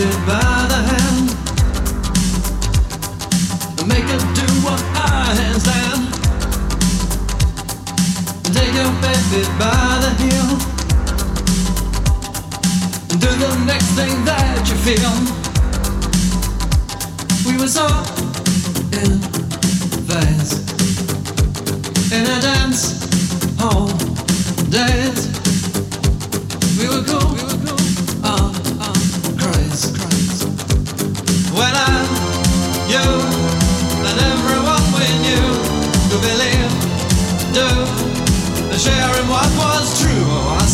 twisted by the hand. Make her do what I hands down. Take your baby by the heel. Do the next thing that you feel. We were so in phase in a dance hall days. We were cool. We were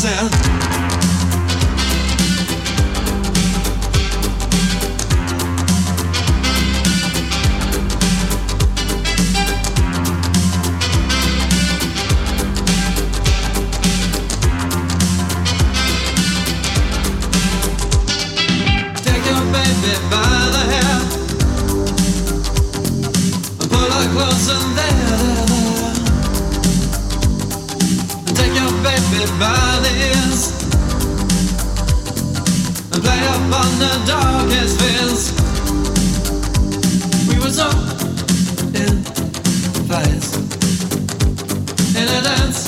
sound. Take your baby by the hair pull her there, there, there. Take your baby by upon the darkest fields. We were so in place in a dance.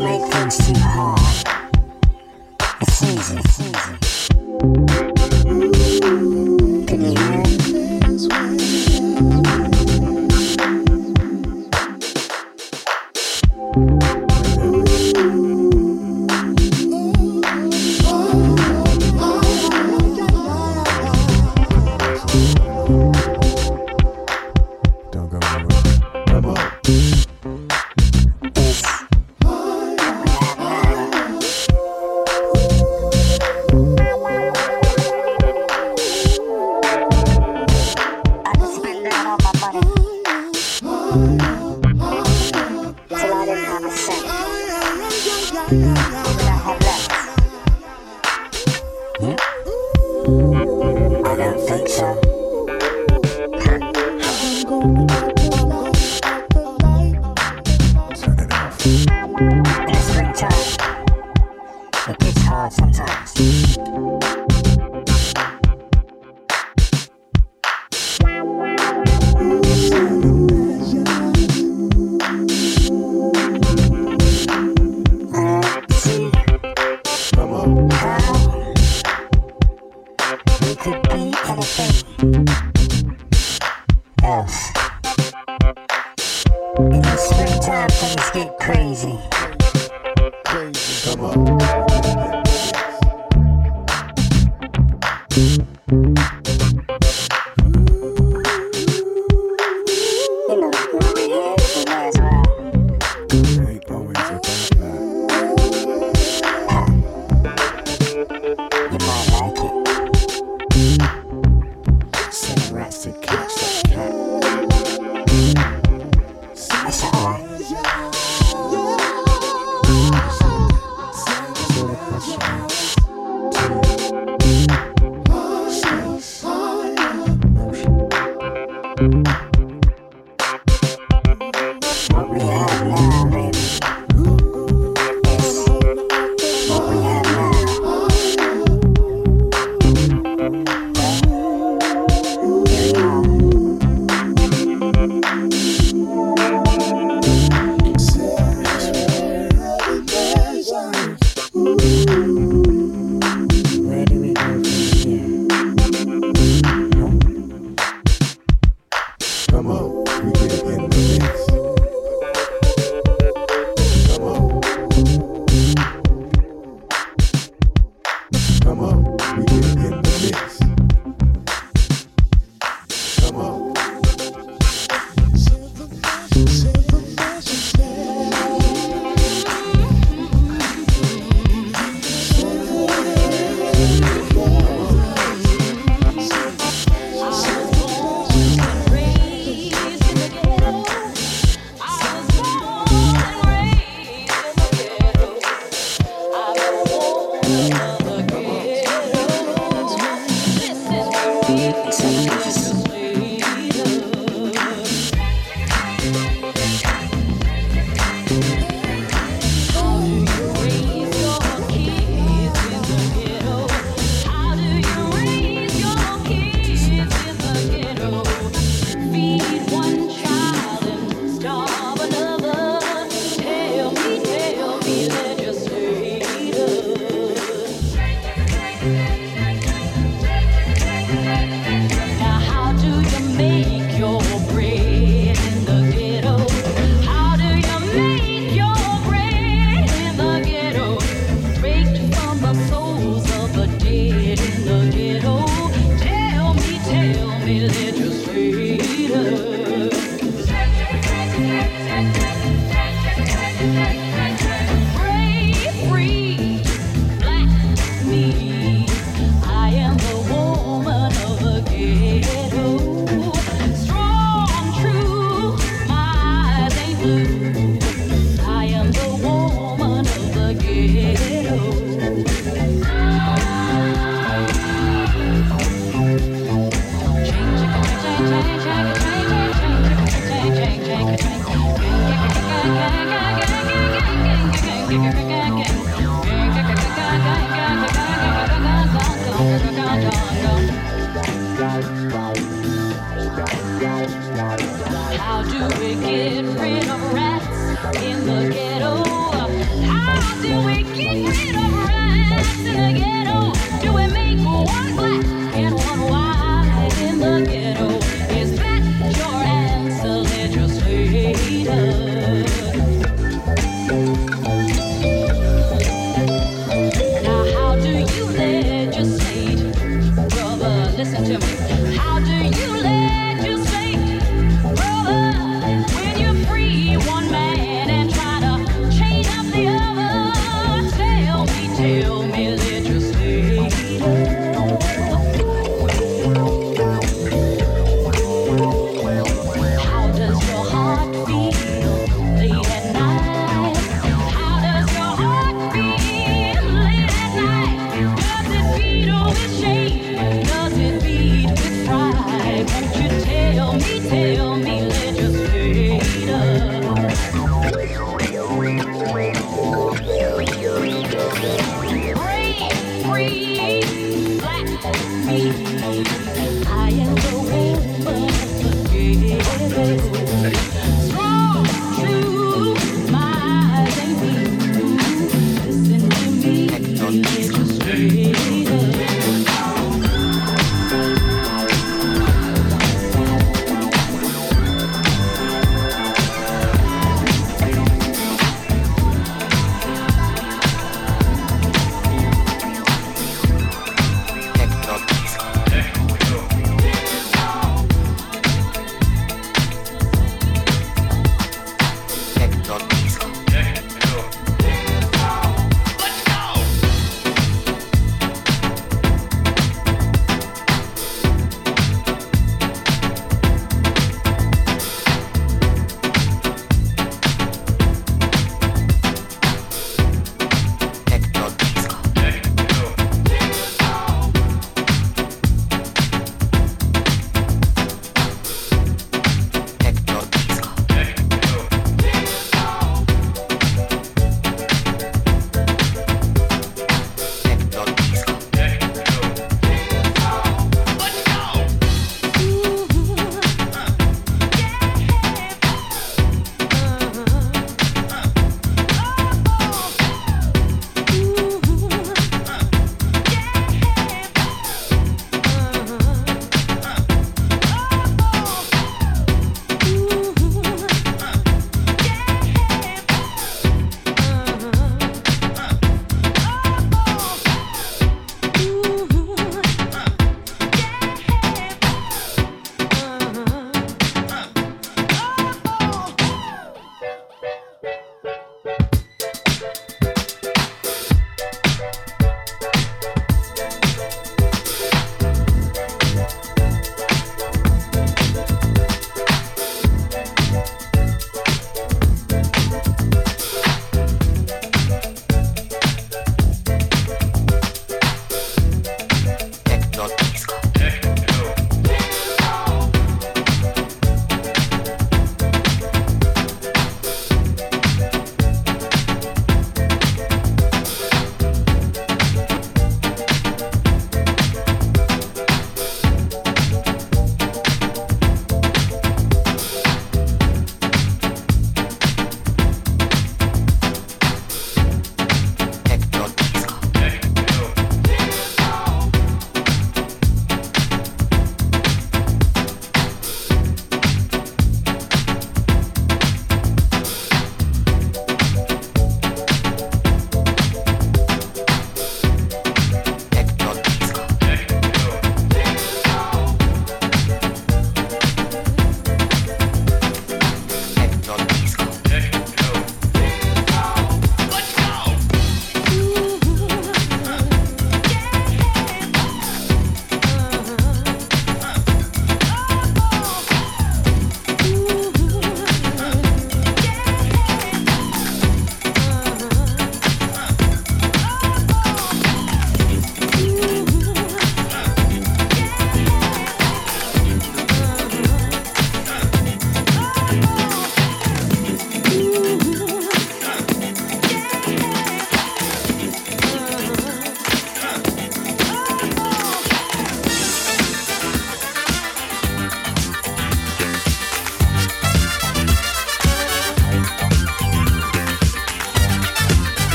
Make things too hard. It's easy. It's easy.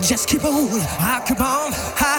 Just keep on, I keep on, I